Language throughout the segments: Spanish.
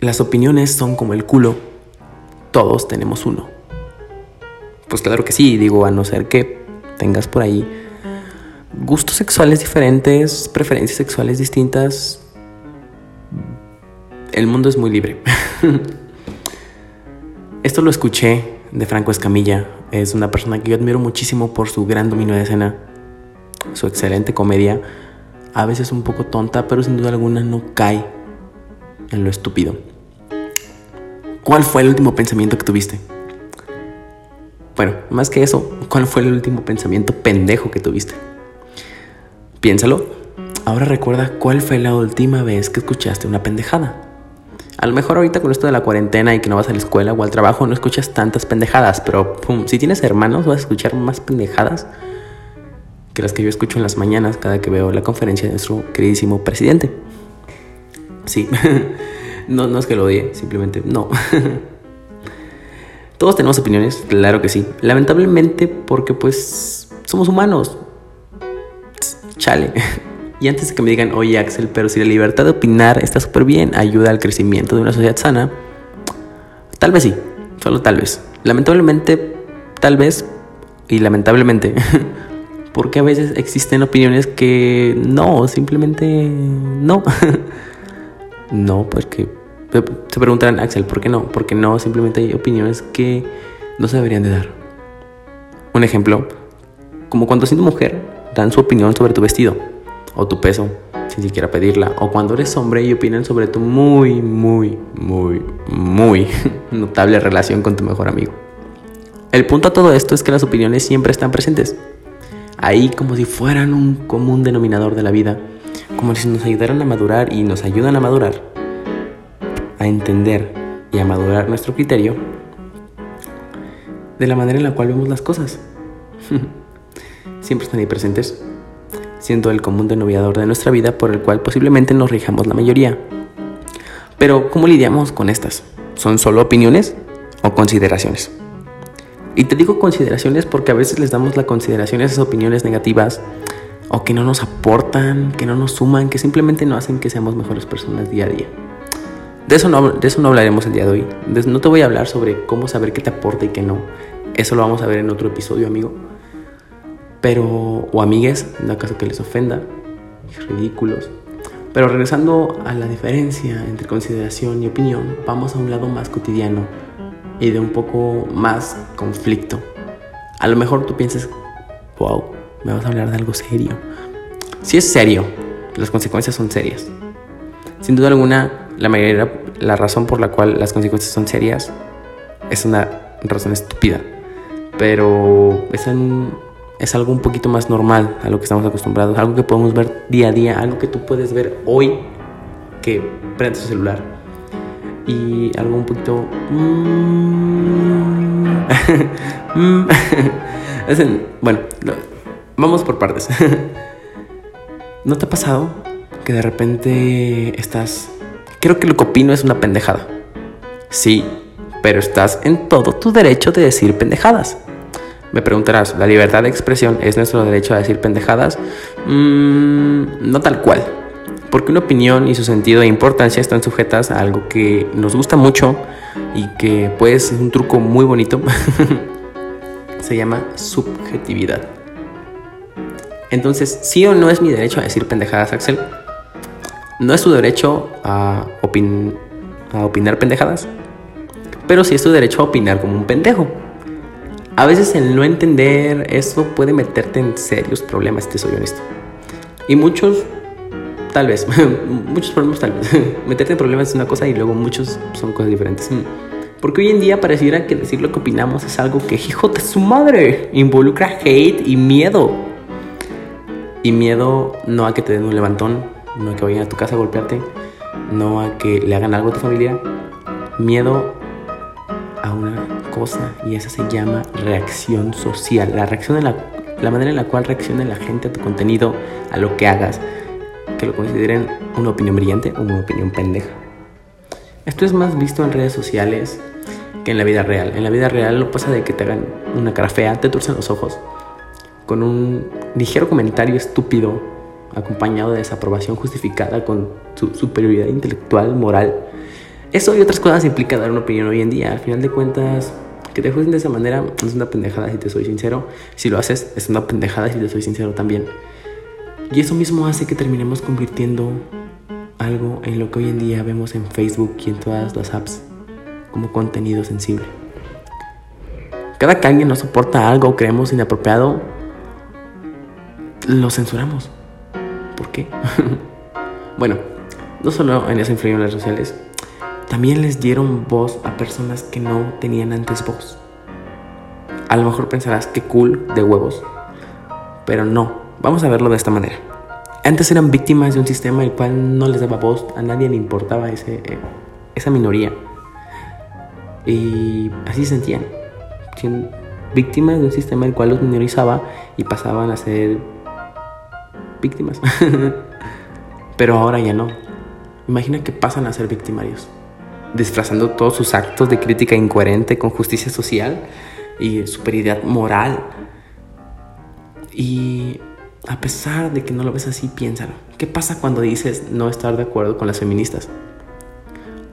las opiniones son como el culo. Todos tenemos uno. Pues claro que sí, digo, a no ser que tengas por ahí gustos sexuales diferentes, preferencias sexuales distintas. El mundo es muy libre. Esto lo escuché de Franco Escamilla. Es una persona que yo admiro muchísimo por su gran dominio de escena, su excelente comedia, a veces un poco tonta, pero sin duda alguna no cae en lo estúpido. ¿Cuál fue el último pensamiento que tuviste? Bueno, más que eso, ¿cuál fue el último pensamiento pendejo que tuviste? Piénsalo. Ahora recuerda cuál fue la última vez que escuchaste una pendejada. A lo mejor ahorita con esto de la cuarentena y que no vas a la escuela o al trabajo no escuchas tantas pendejadas, pero si tienes hermanos vas a escuchar más pendejadas que las que yo escucho en las mañanas cada que veo la conferencia de nuestro queridísimo presidente. Sí, no, no es que lo odie, simplemente no. Todos tenemos opiniones, claro que sí. Lamentablemente porque pues somos humanos. Chale. Y antes de que me digan, oye Axel, pero si la libertad de opinar está súper bien, ayuda al crecimiento de una sociedad sana, tal vez sí, solo tal vez. Lamentablemente, tal vez, y lamentablemente, porque a veces existen opiniones que no, simplemente no. No, porque se preguntarán, Axel, ¿por qué no? Porque no, simplemente hay opiniones que no se deberían de dar. Un ejemplo, como cuando siendo mujer dan su opinión sobre tu vestido o tu peso sin siquiera pedirla, o cuando eres hombre y opinan sobre tu muy, muy, muy, muy notable relación con tu mejor amigo. El punto a todo esto es que las opiniones siempre están presentes ahí como si fueran un común denominador de la vida, como si nos ayudaran a madurar y nos ayudan a madurar, a entender y a madurar nuestro criterio de la manera en la cual vemos las cosas. Siempre están ahí presentes, siendo el común denominador de nuestra vida por el cual posiblemente nos rijamos la mayoría. Pero, ¿cómo lidiamos con estas? ¿Son solo opiniones o consideraciones? Y te digo consideraciones porque a veces les damos la consideración a esas opiniones negativas o que no nos aportan, que no nos suman, que simplemente no hacen que seamos mejores personas día a día. De eso no, de eso no hablaremos el día de hoy. no te voy a hablar sobre cómo saber qué te aporta y qué no. Eso lo vamos a ver en otro episodio, amigo. Pero, o amigues, no acaso que les ofenda, ridículos. Pero regresando a la diferencia entre consideración y opinión, vamos a un lado más cotidiano y de un poco más conflicto. A lo mejor tú piensas, wow, me vas a hablar de algo serio. Si es serio, las consecuencias son serias. Sin duda alguna, la mayoría, la razón por la cual las consecuencias son serias es una razón estúpida. Pero es, es algo un poquito más normal a lo que estamos acostumbrados, algo que podemos ver día a día, algo que tú puedes ver hoy que prendes tu celular y algo un poquito... Mm, mm, bueno, vamos por partes. ¿No te ha pasado que de repente estás... Creo que lo que opino es una pendejada. Sí, pero estás en todo tu derecho de decir pendejadas. Me preguntarás, ¿la libertad de expresión es nuestro derecho a decir pendejadas? Mm, no tal cual porque una opinión y su sentido e importancia están sujetas a algo que nos gusta mucho y que puede ser un truco muy bonito. Se llama subjetividad. Entonces, ¿sí o no es mi derecho a decir pendejadas, Axel? No es tu derecho a, a opinar pendejadas, pero sí es tu derecho a opinar como un pendejo. A veces el no entender eso puede meterte en serios problemas, te soy honesto. Y muchos Tal vez. muchos problemas, tal vez. Meterte en problemas es una cosa y luego muchos son cosas diferentes. Mm. Porque hoy en día pareciera que decir lo que opinamos es algo que, hijo de su madre, involucra hate y miedo. Y miedo no a que te den un levantón, no a que vayan a tu casa a golpearte, no a que le hagan algo a tu familia. Miedo a una cosa y esa se llama reacción social. La reacción de la, la manera en la cual reacciona la gente a tu contenido, a lo que hagas que lo consideren una opinión brillante o una opinión pendeja. Esto es más visto en redes sociales que en la vida real. En la vida real lo pasa de que te hagan una cara fea, te torcen los ojos, con un ligero comentario estúpido, acompañado de desaprobación justificada con su superioridad intelectual, moral. Eso y otras cosas implica dar una opinión hoy en día. Al final de cuentas, que te juzguen de esa manera es una pendejada si te soy sincero. Si lo haces, es una pendejada si te soy sincero también. Y eso mismo hace que terminemos convirtiendo algo en lo que hoy en día vemos en Facebook y en todas las apps como contenido sensible. Cada que alguien no soporta algo o creemos inapropiado, lo censuramos. ¿Por qué? bueno, no solo en eso influyen las redes sociales, también les dieron voz a personas que no tenían antes voz. A lo mejor pensarás que cool de huevos, pero no, vamos a verlo de esta manera. Antes eran víctimas de un sistema el cual no les daba voz, a nadie le importaba ese, eh, esa minoría. Y así se sentían, víctimas de un sistema el cual los minorizaba y pasaban a ser víctimas. Pero ahora ya no. Imagina que pasan a ser victimarios disfrazando todos sus actos de crítica incoherente con justicia social y superioridad moral. Y a pesar de que no lo ves así, piénsalo. ¿Qué pasa cuando dices no estar de acuerdo con las feministas?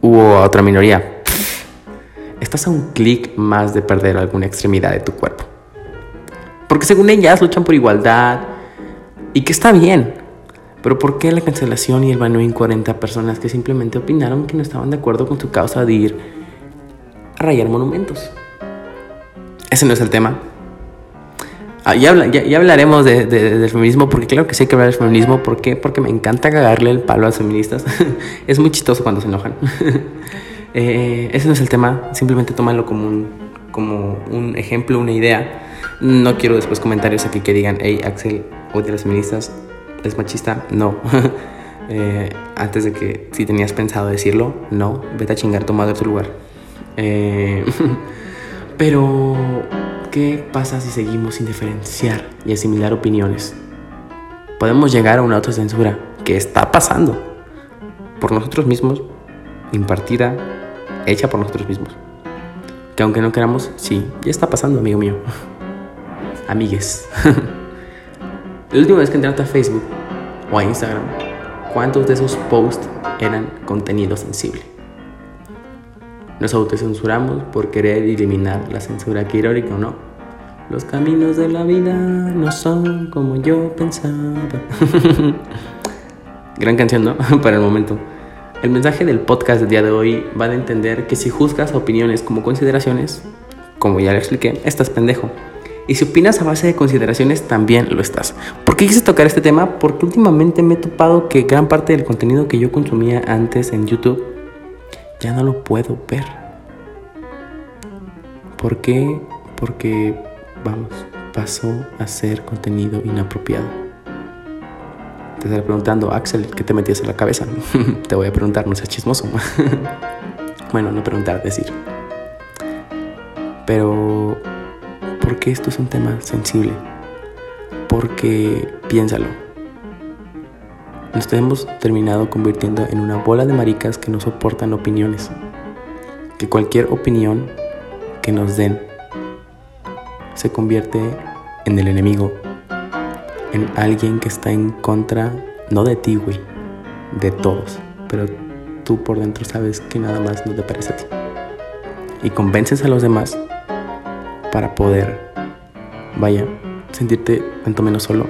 U otra minoría. Estás a un clic más de perder alguna extremidad de tu cuerpo. Porque según ellas luchan por igualdad y que está bien. Pero ¿por qué la cancelación y el baneo en 40 personas que simplemente opinaron que no estaban de acuerdo con su causa de ir a rayar monumentos? Ese no es el tema. Ah, ya, hablaremos del feminismo, porque claro que sí hay que hablar del feminismo. ¿Por qué? Porque me encanta cagarle el palo a las feministas. es muy chistoso cuando se enojan. Eh, ese no es el tema, simplemente tómalo como un, como un ejemplo, una idea. No quiero después comentarios aquí que digan, hey Axel, odia a las feministas es machista, no. Eh, antes de que si tenías pensado decirlo, no, vete a chingar tomado tu lugar. Eh, pero, ¿qué pasa si seguimos sin diferenciar y asimilar opiniones? Podemos llegar a una autocensura que está pasando por nosotros mismos, impartida, hecha por nosotros mismos. Que aunque no queramos, sí, ya está pasando, amigo mío. Amigues. La última vez que entraste a Facebook o a Instagram, ¿cuántos de esos posts eran contenido sensible? Nos autocensuramos por querer eliminar la censura, que irónico, ¿no? Los caminos de la vida no son como yo pensaba. Gran canción, ¿no? Para el momento. El mensaje del podcast del día de hoy va a entender que si juzgas opiniones como consideraciones, como ya le expliqué, estás pendejo. Y si opinas a base de consideraciones, también lo estás. ¿Por qué quise tocar este tema? Porque últimamente me he topado que gran parte del contenido que yo consumía antes en YouTube ya no lo puedo ver. ¿Por qué? Porque, vamos, pasó a ser contenido inapropiado. Te estaré preguntando, Axel, ¿qué te metías en la cabeza? te voy a preguntar, no seas chismoso. bueno, no preguntar, decir. Pero porque esto es un tema sensible. Porque piénsalo. Nos hemos terminado convirtiendo en una bola de maricas que no soportan opiniones. Que cualquier opinión que nos den se convierte en el enemigo. En alguien que está en contra, no de ti, güey, de todos. Pero tú por dentro sabes que nada más no te parece a ti. Y convences a los demás para poder, vaya, sentirte tanto menos solo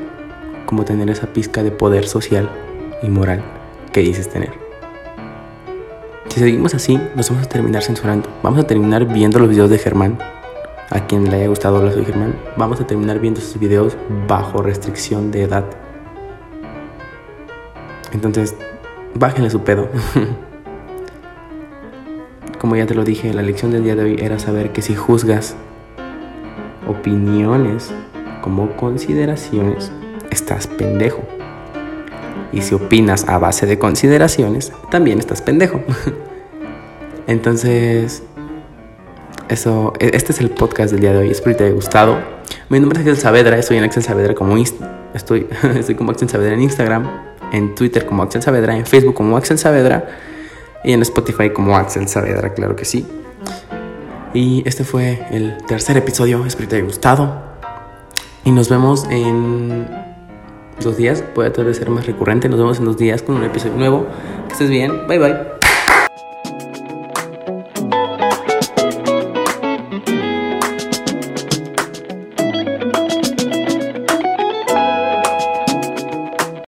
como tener esa pizca de poder social y moral que dices tener. Si seguimos así, nos vamos a terminar censurando. Vamos a terminar viendo los videos de Germán. A quien le haya gustado hablar de Germán, vamos a terminar viendo sus videos bajo restricción de edad. Entonces, bájenle su pedo. Como ya te lo dije, la lección del día de hoy era saber que si juzgas opiniones como consideraciones, estás pendejo. Y si opinas a base de consideraciones, también estás pendejo. Entonces, eso, e, este es el podcast del día de hoy. Espero que te haya gustado. Mi nombre es Axel Saavedra, estoy en Axel Saavedra como estoy, estoy como Axel Saavedra en Instagram, en Twitter como Axel Saavedra, en Facebook como Axel Saavedra y en Spotify como Axel Saavedra, claro que sí. Y este fue el tercer episodio. Espero que te haya gustado. Y nos vemos en dos días. Puede tratar de ser más recurrente. Nos vemos en dos días con un episodio nuevo. Que estés bien. Bye bye.